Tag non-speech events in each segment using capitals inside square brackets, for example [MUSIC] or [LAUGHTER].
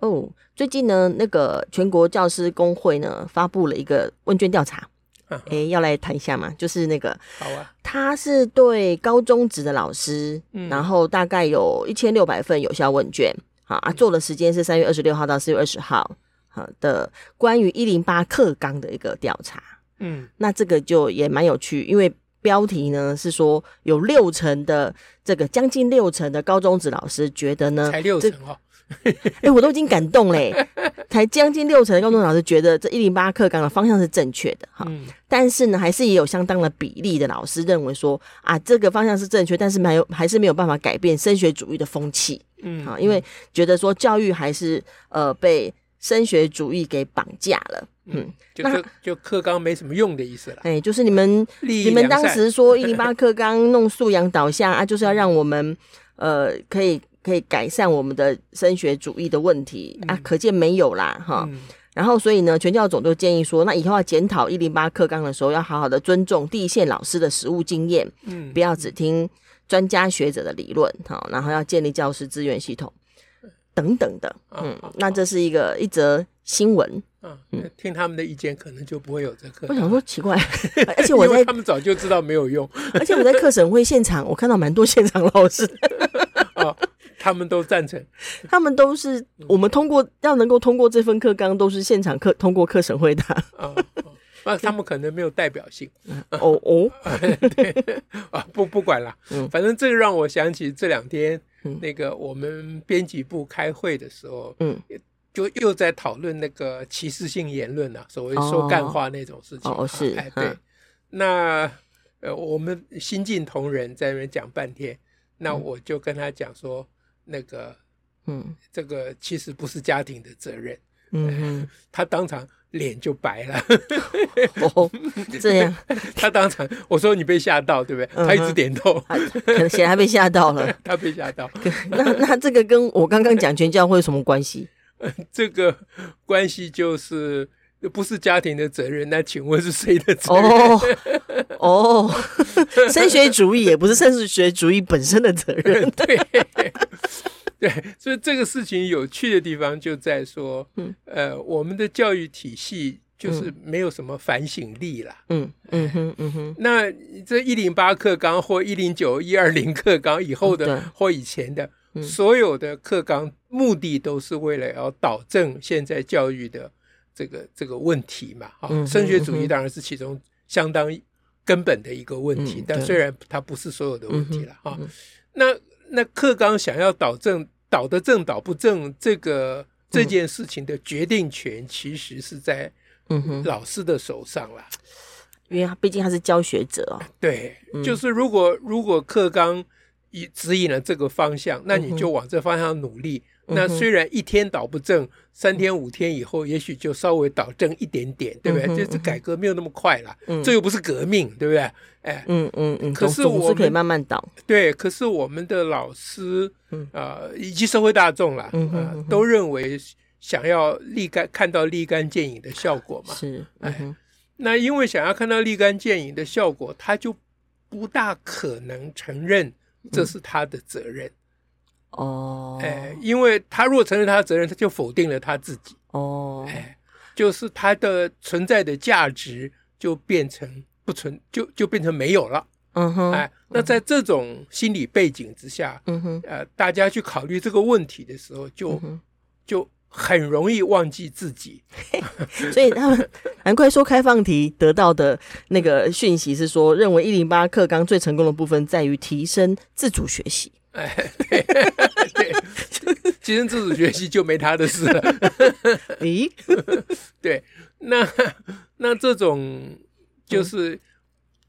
哦，最近呢，那个全国教师工会呢发布了一个问卷调查，哎、啊，要来谈一下嘛，就是那个，好啊，他是对高中职的老师，嗯，然后大概有一千六百份有效问卷，好啊，做的时间是三月二十六号到四月二十号，好的，关于一零八课纲的一个调查，嗯，那这个就也蛮有趣，因为标题呢是说有六成的这个将近六成的高中职老师觉得呢，才六成哦。[LAUGHS] 哎、欸，我都已经感动嘞，才将近六成的高中老师觉得这一零八课纲的方向是正确的哈，嗯、但是呢，还是也有相当的比例的老师认为说啊，这个方向是正确，但是没有还是没有办法改变升学主义的风气，嗯，好，因为觉得说教育还是呃被升学主义给绑架了，嗯，就就就课纲没什么用的意思了，哎、欸，就是你们你们当时说一零八课纲弄素养导向啊，就是要让我们呃可以。可以改善我们的升学主义的问题、嗯、啊，可见没有啦哈。嗯、然后所以呢，全教总就建议说，那以后要检讨一零八课纲的时候，要好好的尊重第一线老师的实务经验，嗯，不要只听专家学者的理论哈。然后要建立教师资源系统等等的，嗯，哦、那这是一个一则新闻。嗯，听他们的意见，可能就不会有这课。我想说奇怪，[LAUGHS] 而且我在他们早就知道没有用，[LAUGHS] 而且我在课审会现场，我看到蛮多现场老师。[LAUGHS] 哦他们都赞成，他们都是我们通过要能够通过这份课纲，都是现场课通过课审会的。啊，那他们可能没有代表性。哦哦，[LAUGHS] 对。啊，不不管了，反正这个让我想起这两天那个我们编辑部开会的时候，嗯，就又在讨论那个歧视性言论啊，所谓说干话那种事情。哦，是，哎，对，那呃，我们新进同仁在那边讲半天，那我就跟他讲说。那个，嗯，这个其实不是家庭的责任，嗯，[LAUGHS] 他当场脸就白了，哦，这样，[LAUGHS] 他当场我说你被吓到对不对？他一直点头，可能显然被吓到了，[LAUGHS] 他被吓到。那那这个跟我刚刚讲全教会有什么关系？这个关系就是不是家庭的责任，那请问是谁的责任？哦，[LAUGHS] 升学主义也不是升学主义本身的责任，[LAUGHS] 对。对，所以这个事情有趣的地方就在说，嗯，呃，我们的教育体系就是没有什么反省力了，嗯嗯哼嗯哼。那这一零八课纲或一零九一二零课纲以后的或以前的所有的课纲，目的都是为了要导正现在教育的这个这个问题嘛，啊，升学主义当然是其中相当根本的一个问题，但虽然它不是所有的问题了，哈，那。那课纲想要导正，导得正导不正，这个这件事情的决定权其实是在老师的手上了，因为他毕竟他是教学者哦。对，就是如果如果课纲以指引了这个方向，那你就往这方向努力。那虽然一天倒不正，三天五天以后，也许就稍微倒正一点点，对不对？这这改革没有那么快了，这又不是革命，对不对？哎，嗯嗯嗯。可是我们可以慢慢倒。对，可是我们的老师啊，以及社会大众啦，都认为想要立竿看到立竿见影的效果嘛。是，哎，那因为想要看到立竿见影的效果，他就不大可能承认这是他的责任。哦，哎，因为他如果承认他的责任，他就否定了他自己。哦，哎，就是他的存在的价值就变成不存，就就变成没有了。嗯哼，哎，那在这种心理背景之下，嗯哼，呃，大家去考虑这个问题的时候，就就很容易忘记自己。[LAUGHS] 所以他们难怪说开放题得到的那个讯息是说，认为一零八课纲最成功的部分在于提升自主学习。[LAUGHS] 哎，对，对，其实自主学习就没他的事了。咦，对，那那这种就是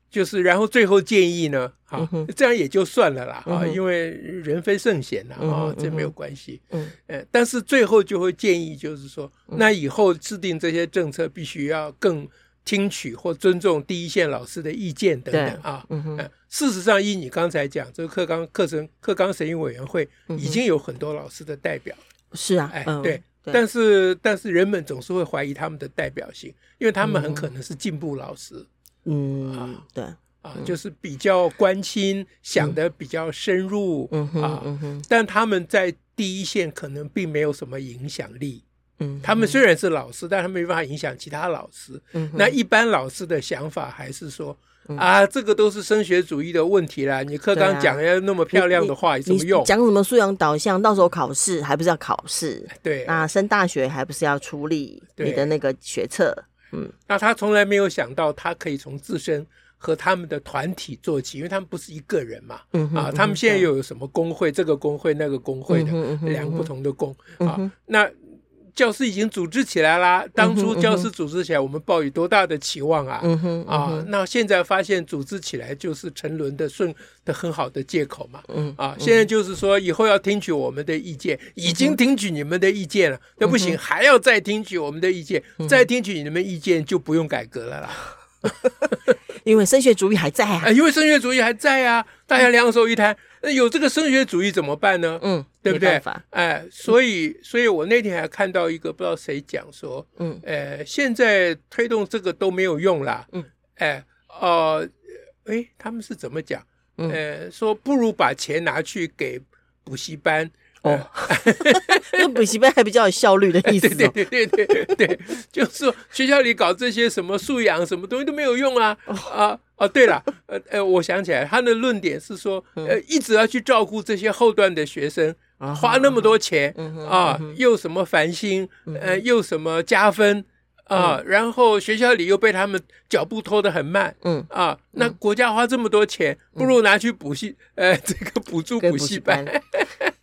就是然后最后建议呢，哈，这样也就算了啦，哈，因为人非圣贤呐，啊，这没有关系，嗯，哎但是最后就会建议，就是说，那以后制定这些政策，必须要更听取或尊重第一线老师的意见等等啊，嗯，事实上，依你刚才讲，这个课纲课程课纲审议委员会已经有很多老师的代表，是啊，哎，对。但是，但是人们总是会怀疑他们的代表性，因为他们很可能是进步老师。嗯，啊，对，啊，就是比较关心，想的比较深入。嗯啊，但他们在第一线可能并没有什么影响力。嗯，他们虽然是老师，但他们没办法影响其他老师。嗯，那一般老师的想法还是说。啊，这个都是升学主义的问题啦！你课纲讲要那么漂亮的话，有什么用？讲什么素养导向？到时候考试还不是要考试？对，那升大学还不是要处理你的那个学测？嗯，那他从来没有想到，他可以从自身和他们的团体做起，因为他们不是一个人嘛。嗯啊，他们现在又有什么工会？这个工会那个工会的两个不同的工啊，那。教师已经组织起来啦。当初教师组织起来，我们抱有多大的期望啊！嗯哼，啊，那现在发现组织起来就是沉沦的顺的很好的借口嘛。嗯啊，现在就是说以后要听取我们的意见，已经听取你们的意见了，那不行，还要再听取我们的意见，再听取你们意见就不用改革了啦。[LAUGHS] 因为升学主义还在啊！因为升学主义还在啊！大家两手一摊，那有这个升学主义怎么办呢？嗯，对不对？哎，所以，所以我那天还看到一个不知道谁讲说，嗯，呃，现在推动这个都没有用啦。嗯，哎，哦，哎，他们是怎么讲？呃，说不如把钱拿去给补习班。哦，[LAUGHS] 那补习班还比较有效率的意思。[LAUGHS] 对对对对对对，就是说学校里搞这些什么素养什么东西都没有用啊啊哦，对了，呃呃，我想起来，他的论点是说，呃，一直要去照顾这些后段的学生，花那么多钱啊，又什么繁星，呃，又什么加分啊，然后学校里又被他们脚步拖得很慢，嗯啊，那国家花这么多钱，不如拿去补习，呃，这个补助补习班。[LAUGHS]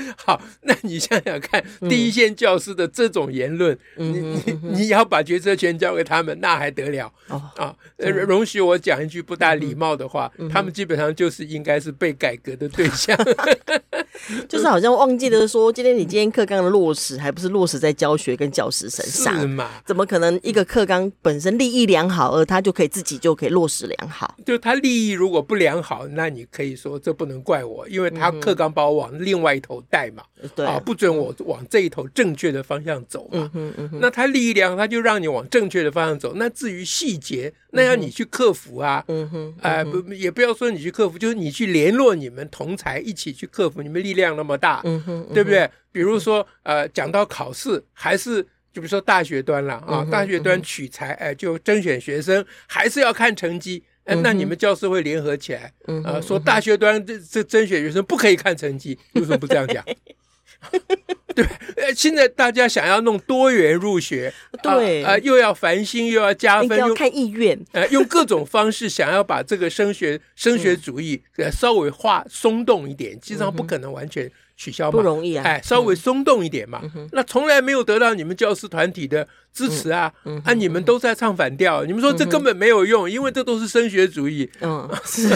[LAUGHS] 好，那你想想看，第一线教师的这种言论，嗯、你你你要把决策权交给他们，那还得了？哦啊，容许我讲一句不大礼貌的话，嗯、他们基本上就是应该是被改革的对象。[LAUGHS] 就是好像忘记了说，今天你今天课纲的落实，还不是落实在教学跟教师身上？是嘛？怎么可能一个课纲本身利益良好，而他就可以自己就可以落实良好？就他利益如果不良好，那你可以说这不能怪我，因为他课纲把我往另外一头带嘛，对啊，不准我往这一头正确的方向走嘛。嗯嗯嗯。那他立意良好，他就让你往正确的方向走。那至于细节，那要你去克服啊。嗯哼。哎，不，也不要说你去克服，就是你去联络你们同才一起去克服，你们。力量那么大，嗯哼，对不对？比如说，呃，讲到考试，还是就比如说大学端了啊，大学端取材，哎，就甄选学生，还是要看成绩。哎，那你们教师会联合起来，啊，说大学端这这甄选学生不可以看成绩，为什么不这样讲？[LAUGHS] 对，呃，现在大家想要弄多元入学，对，啊，又要繁星，又要加分，要看意愿，呃，用各种方式想要把这个升学升学主义呃稍微化松动一点，基本上不可能完全取消嘛，不容易啊，哎，稍微松动一点嘛，那从来没有得到你们教师团体的支持啊，啊，你们都在唱反调，你们说这根本没有用，因为这都是升学主义，嗯，[LAUGHS] 是。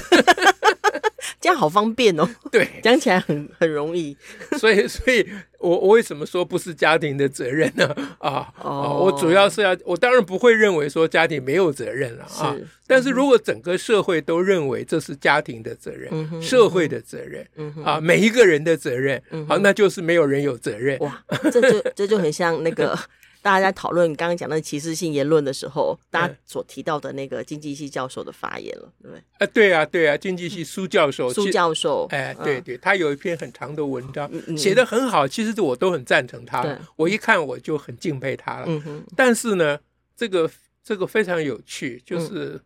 这样好方便哦，对，讲起来很很容易，所以，所以我我为什么说不是家庭的责任呢？啊，哦，我主要是要，我当然不会认为说家庭没有责任了啊，但是如果整个社会都认为这是家庭的责任，嗯、社会的责任，嗯、啊，每一个人的责任，好，那就是没有人有责任。哇，这就这就很像那个。大家在讨论刚刚讲的歧视性言论的时候，大家所提到的那个经济系教授的发言了，对不对？啊，对啊，对啊，经济系苏教授，苏教授，哎，对对，他有一篇很长的文章，写的很好，其实我都很赞成他，我一看我就很敬佩他了。嗯哼。但是呢，这个这个非常有趣，就是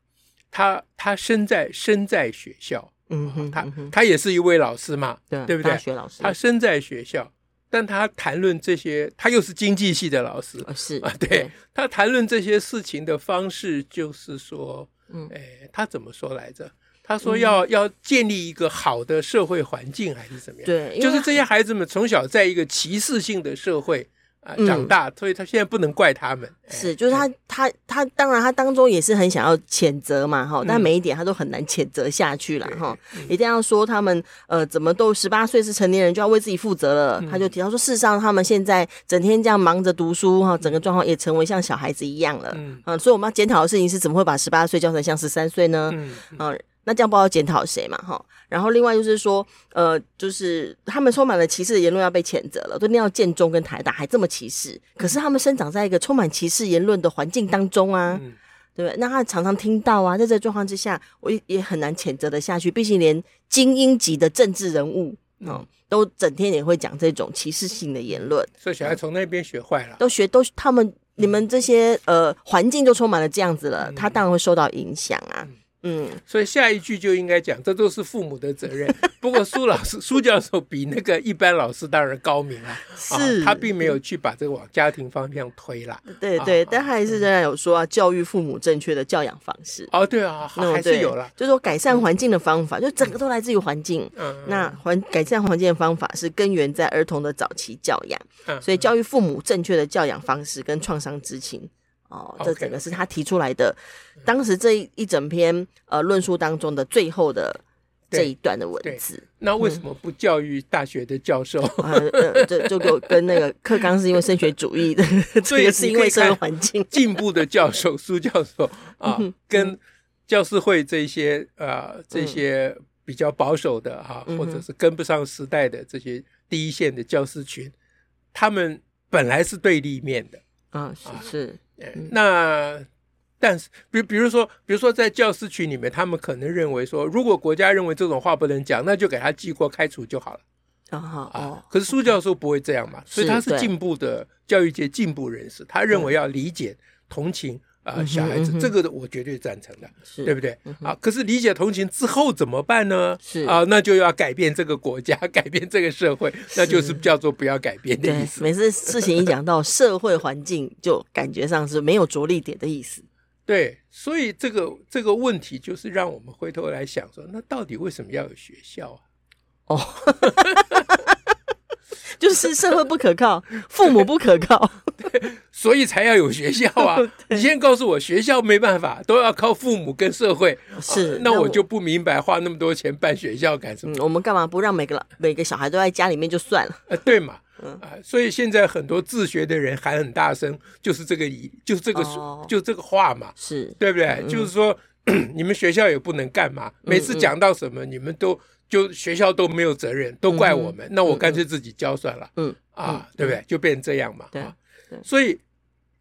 他他身在身在学校，嗯哼，他他也是一位老师嘛，对对不对？大学老师，他身在学校。但他谈论这些，他又是经济系的老师，是啊，对，他谈论这些事情的方式，就是说，嗯，哎，他怎么说来着？他说要要建立一个好的社会环境，还是怎么样？对，就是这些孩子们从小在一个歧视性的社会啊，长大，所以他现在不能怪他们。是，就是他，他，他，当然，他当中也是很想要谴责嘛，哈，但每一点他都很难谴责下去了，哈，一定要说他们，呃，怎么都十八岁是成年人就要为自己负责了，他就提到说，事实上他们现在整天这样忙着读书，哈，整个状况也成为像小孩子一样了，嗯，所以我们要检讨的事情是，怎么会把十八岁教成像十三岁呢？嗯。那这样不知道检讨谁嘛？哈，然后另外就是说，呃，就是他们充满了歧视的言论要被谴责了，都念到建中跟台大还这么歧视，可是他们生长在一个充满歧视言论的环境当中啊，嗯、对不对？那他常常听到啊，在这个状况之下，我也也很难谴责的下去。毕竟连精英级的政治人物，嗯、哦，都整天也会讲这种歧视性的言论，所以小孩从那边学坏了，都学都他们你们这些呃环境就充满了这样子了，他当然会受到影响啊。嗯嗯，所以下一句就应该讲，这都是父母的责任。[LAUGHS] 不过苏老师、苏教授比那个一般老师当然高明啊，是他并没有去把这个往家庭方向推啦。对对，但还是仍然有说啊，教育父母正确的教养方式。哦，对啊，还是有了，就是说改善环境的方法，就整个都来自于环境。嗯，那环改善环境的方法是根源在儿童的早期教养，所以教育父母正确的教养方式跟创伤知情。哦，这整个是他提出来的，Okay. 当时这一一整篇呃论述当中的最后的这一段的文字。那为什么不教育大学的教授？嗯、[LAUGHS] 呃，这就跟跟那个课纲是因为升学主义的，这个是因为社会环境进步的教授苏教授 [LAUGHS] 啊，跟教师会这些呃这些比较保守的哈、啊，嗯、或者是跟不上时代的这些第一线的教师群，他们本来是对立面的啊，是是。那，但是，比比如说，比如说，在教师群里面，他们可能认为说，如果国家认为这种话不能讲，那就给他记过、开除就好了。啊啊！可是苏教授不会这样嘛，所以他是进步的教育界进步人士，他认为要理解、同情。啊，小孩子，这个我绝对赞成的，对不对？啊，可是理解同情之后怎么办呢？是啊，那就要改变这个国家，[LAUGHS] 改变这个社会，那就是叫做不要改变的意思。[LAUGHS] 每次事情一讲到社会环境，就感觉上是没有着力点的意思。[LAUGHS] 对，所以这个这个问题就是让我们回头来想说，那到底为什么要有学校啊？哦。就是社会不可靠，父母不可靠，所以才要有学校啊！[LAUGHS] 你先告诉我，学校没办法，都要靠父母跟社会。[LAUGHS] 是，啊、那我就不明白花那么多钱办学校干什么？嗯、我们干嘛不让每个每个小孩都在家里面就算了？呃，对嘛？啊，所以现在很多自学的人喊很大声，就是这个理，就是这个，哦、就这个话嘛，是对不对？嗯、就是说，[CLEARS THROAT] 你们学校也不能干嘛？每次讲到什么，你们都。就学校都没有责任，都怪我们，那我干脆自己教算了。嗯啊，对不对？就变成这样嘛。对，所以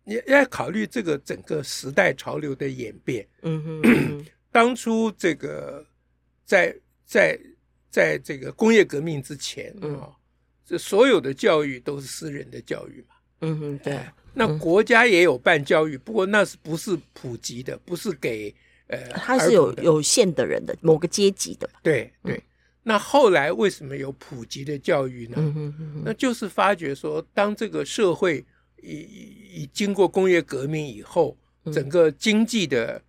你要考虑这个整个时代潮流的演变。嗯哼，[CLEARS THROAT] 当初这个在在在这个工业革命之前啊，这所有的教育都是私人的教育嘛。嗯哼，对。那国家也有办教育，不过那是不是普及的？不是给呃，他是有有限的人的某个阶级的。对对。那后来为什么有普及的教育呢？嗯、哼哼哼，那就是发觉说，当这个社会已已经过工业革命以后，整个经济的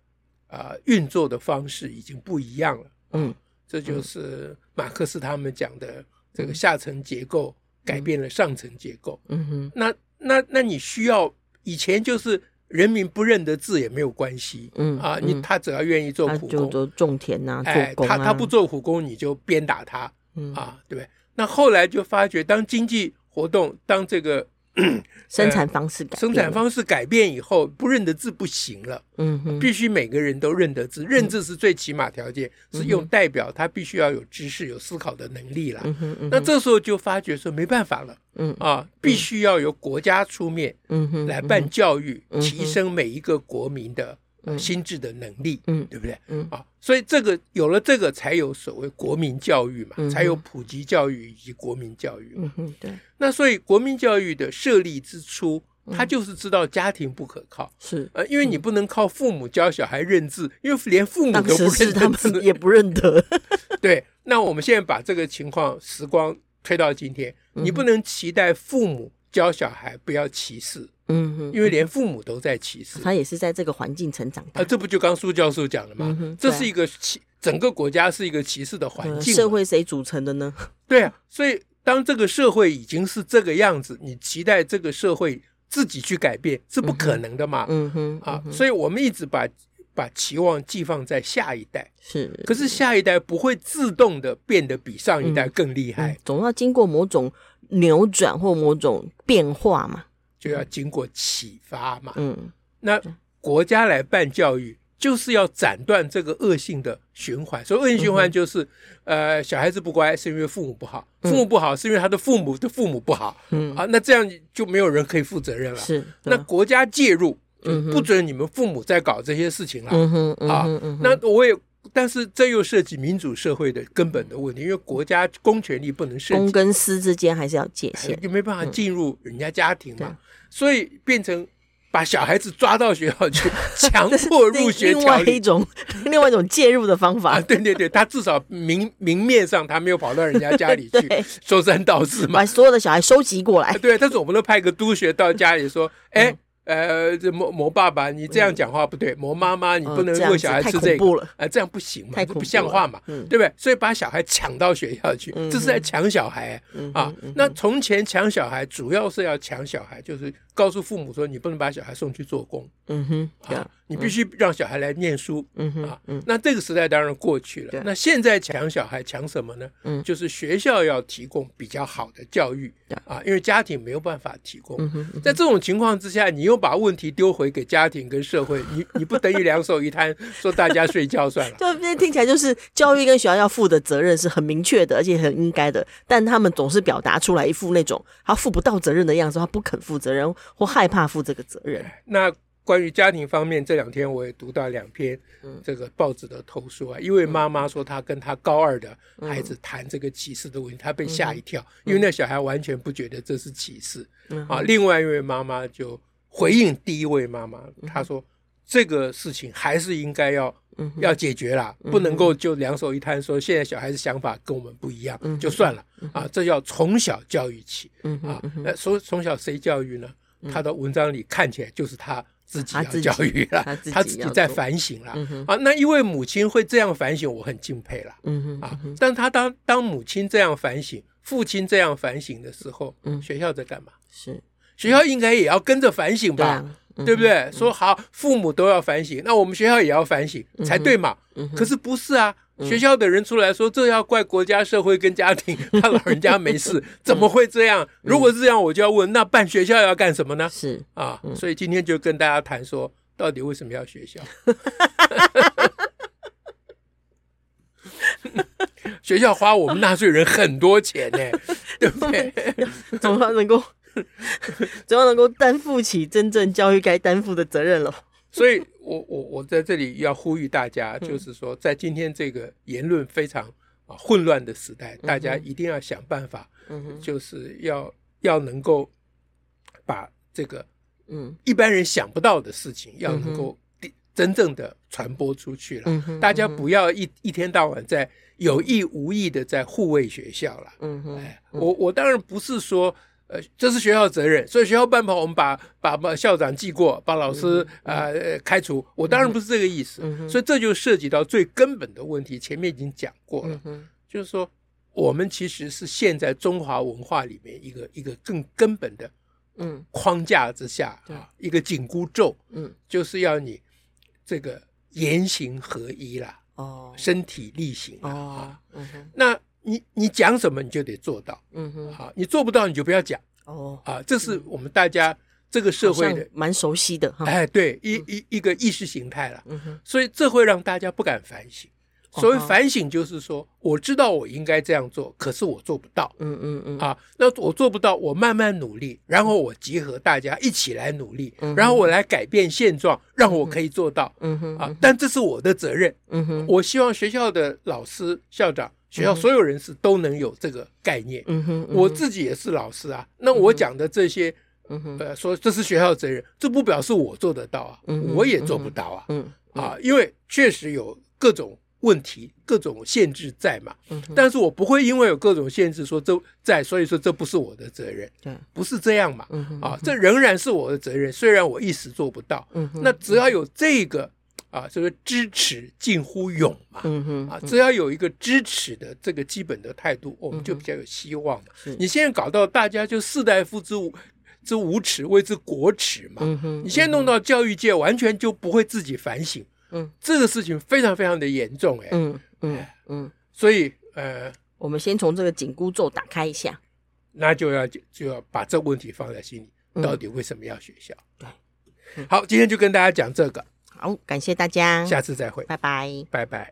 啊、呃、运作的方式已经不一样了。嗯，这就是马克思他们讲的这个下层结构改变了上层结构。嗯哼，那那那你需要以前就是。人民不认得字也没有关系，嗯啊，你他只要愿意做苦工，做种田呐，做工他他不做苦工，你就鞭打他，嗯啊，对不对？那后来就发觉，当经济活动，当这个。[CLEARS THROAT] 生产方式改，生产方式改变以后，不认得字不行了。嗯哼，必须每个人都认得字，认字是最起码条件，是用代表他必须要有知识、有思考的能力了。那这时候就发觉说没办法了。嗯啊，必须要由国家出面，嗯哼，来办教育，提升每一个国民的。心智的能力，嗯，对不对？嗯啊，所以这个有了这个，才有所谓国民教育嘛，嗯、才有普及教育以及国民教育嘛。嗯对。那所以国民教育的设立之初，他就是知道家庭不可靠，是呃，因为你不能靠父母教小孩认字，因为连父母都不认得字，[LAUGHS] 也不认得。[LAUGHS] 对，那我们现在把这个情况时光推到今天，你不能期待父母教小孩不要歧视。嗯哼，因为连父母都在歧视，他也是在这个环境成长的。啊，这不就刚苏教授讲的吗？这是一个歧，整个国家是一个歧视的环境。社会谁组成的呢？[LAUGHS] 对啊，所以当这个社会已经是这个样子，你期待这个社会自己去改变是不可能的嘛？嗯哼，啊，所以我们一直把把期望寄放在下一代，是。可是下一代不会自动的变得比上一代更厉害，总要经过某种扭转或某种变化嘛，就要经过启发嘛。嗯，那国家来办教育。就是要斩断这个恶性的循环，所以恶性循环就是，嗯、呃，小孩子不乖是因为父母不好，父母不好是因为他的父母的父母不好，嗯。啊，那这样就没有人可以负责任了。是，那国家介入，不准你们父母再搞这些事情了。嗯哼，啊，那我也，但是这又涉及民主社会的根本的问题，因为国家公权力不能设，公跟私之间还是要界限，就没办法进入人家家庭嘛，所以变成。把小孩子抓到学校去，强 [LAUGHS] 迫入学，另外一种 [LAUGHS] 另外一种介入的方法。啊，对对对，他至少明明面上他没有跑到人家家里去 [LAUGHS] 说三道四嘛，把所有的小孩收集过来。对，但是我们都派个督学到家里说，哎、嗯。呃，这某某爸爸，你这样讲话不对；某妈妈，你不能喂小孩吃这个。哎，这样不行嘛，不像话嘛，对不对？所以把小孩抢到学校去，这是在抢小孩啊。那从前抢小孩，主要是要抢小孩，就是告诉父母说，你不能把小孩送去做工。嗯哼，啊，你必须让小孩来念书。嗯哼，啊，那这个时代当然过去了。那现在抢小孩抢什么呢？嗯，就是学校要提供比较好的教育啊，因为家庭没有办法提供。在这种情况之下，你又把问题丢回给家庭跟社会，你你不等于两手一摊，[LAUGHS] 说大家睡觉算了？就这听起来就是教育跟学校要负的责任是很明确的，而且很应该的，但他们总是表达出来一副那种他负不到责任的样子，他不肯负责任或害怕负这个责任。那关于家庭方面，这两天我也读到两篇这个报纸的投诉啊，一位妈妈说她跟她高二的孩子谈这个歧视的问题，她被吓一跳，因为那小孩完全不觉得这是歧视啊。另外一位妈妈就。回应第一位妈妈，她说：“这个事情还是应该要要解决啦，不能够就两手一摊，说现在小孩子想法跟我们不一样就算了啊，这要从小教育起啊。那从从小谁教育呢？他的文章里看起来就是他自己要教育了，他自己在反省了啊。那一位母亲会这样反省，我很敬佩了啊。但他当当母亲这样反省，父亲这样反省的时候，学校在干嘛？是。”学校应该也要跟着反省吧，对，啊嗯、对不对？嗯、说好，父母都要反省，那我们学校也要反省、嗯、才对嘛。嗯、可是不是啊？嗯、学校的人出来说，这要怪国家、社会跟家庭，[LAUGHS] 他老人家没事，怎么会这样？嗯、如果是这样，我就要问，那办学校要干什么呢？是啊，嗯、所以今天就跟大家谈说，到底为什么要学校？[LAUGHS] 学校花我们纳税人很多钱呢，[LAUGHS] 对不对？怎么能够？怎么能够担负起真正教育该担负的责任了？所以我我我在这里要呼吁大家，就是说，在今天这个言论非常啊混乱的时代，大家一定要想办法，就是要要能够把这个嗯一般人想不到的事情，要能够真正的传播出去了。大家不要一一天到晚在有意无意的在护卫学校了。嗯哼，我我当然不是说。呃，这是学校责任，所以学校办不好，我们把把把校长记过，把老师啊、呃、开除。我当然不是这个意思，嗯、所以这就涉及到最根本的问题。前面已经讲过了，嗯、就是说，我们其实是现在中华文化里面一个一个更根本的嗯框架之下、一个紧箍咒，嗯，就是要你这个言行合一啦，哦，身体力行啊，哦嗯、那。你你讲什么你就得做到，嗯哼，好，你做不到你就不要讲，哦，啊，这是我们大家这个社会的蛮熟悉的，哎，对，一一一个意识形态了，嗯哼，所以这会让大家不敢反省。所谓反省就是说，我知道我应该这样做，可是我做不到，嗯嗯嗯，啊，那我做不到，我慢慢努力，然后我集合大家一起来努力，然后我来改变现状，让我可以做到，嗯哼，啊，但这是我的责任，嗯哼，我希望学校的老师、校长。学校所有人士都能有这个概念。嗯哼，嗯哼，我自己也是老师啊。那我讲的这些，嗯哼，呃，说这是学校责任，这不表示我做得到啊。嗯，我也做不到啊。嗯，嗯啊，因为确实有各种问题、各种限制在嘛。嗯哼，但是我不会因为有各种限制说这在，所以说这不是我的责任。对，不是这样嘛。嗯哼，啊，这仍然是我的责任，虽然我一时做不到。嗯哼，那只要有这个。啊，这个知耻近乎勇嘛，嗯哼，啊，只要有一个知耻的这个基本的态度，我们就比较有希望嘛。你现在搞到大家就士大夫之无之无耻，谓之国耻嘛，嗯哼，你现在弄到教育界完全就不会自己反省，嗯，这个事情非常非常的严重，哎，嗯嗯嗯，所以呃，我们先从这个紧箍咒打开一下，那就要就要把这个问题放在心里，到底为什么要学校？对。好，今天就跟大家讲这个。好，感谢大家，下次再会，拜拜，拜拜。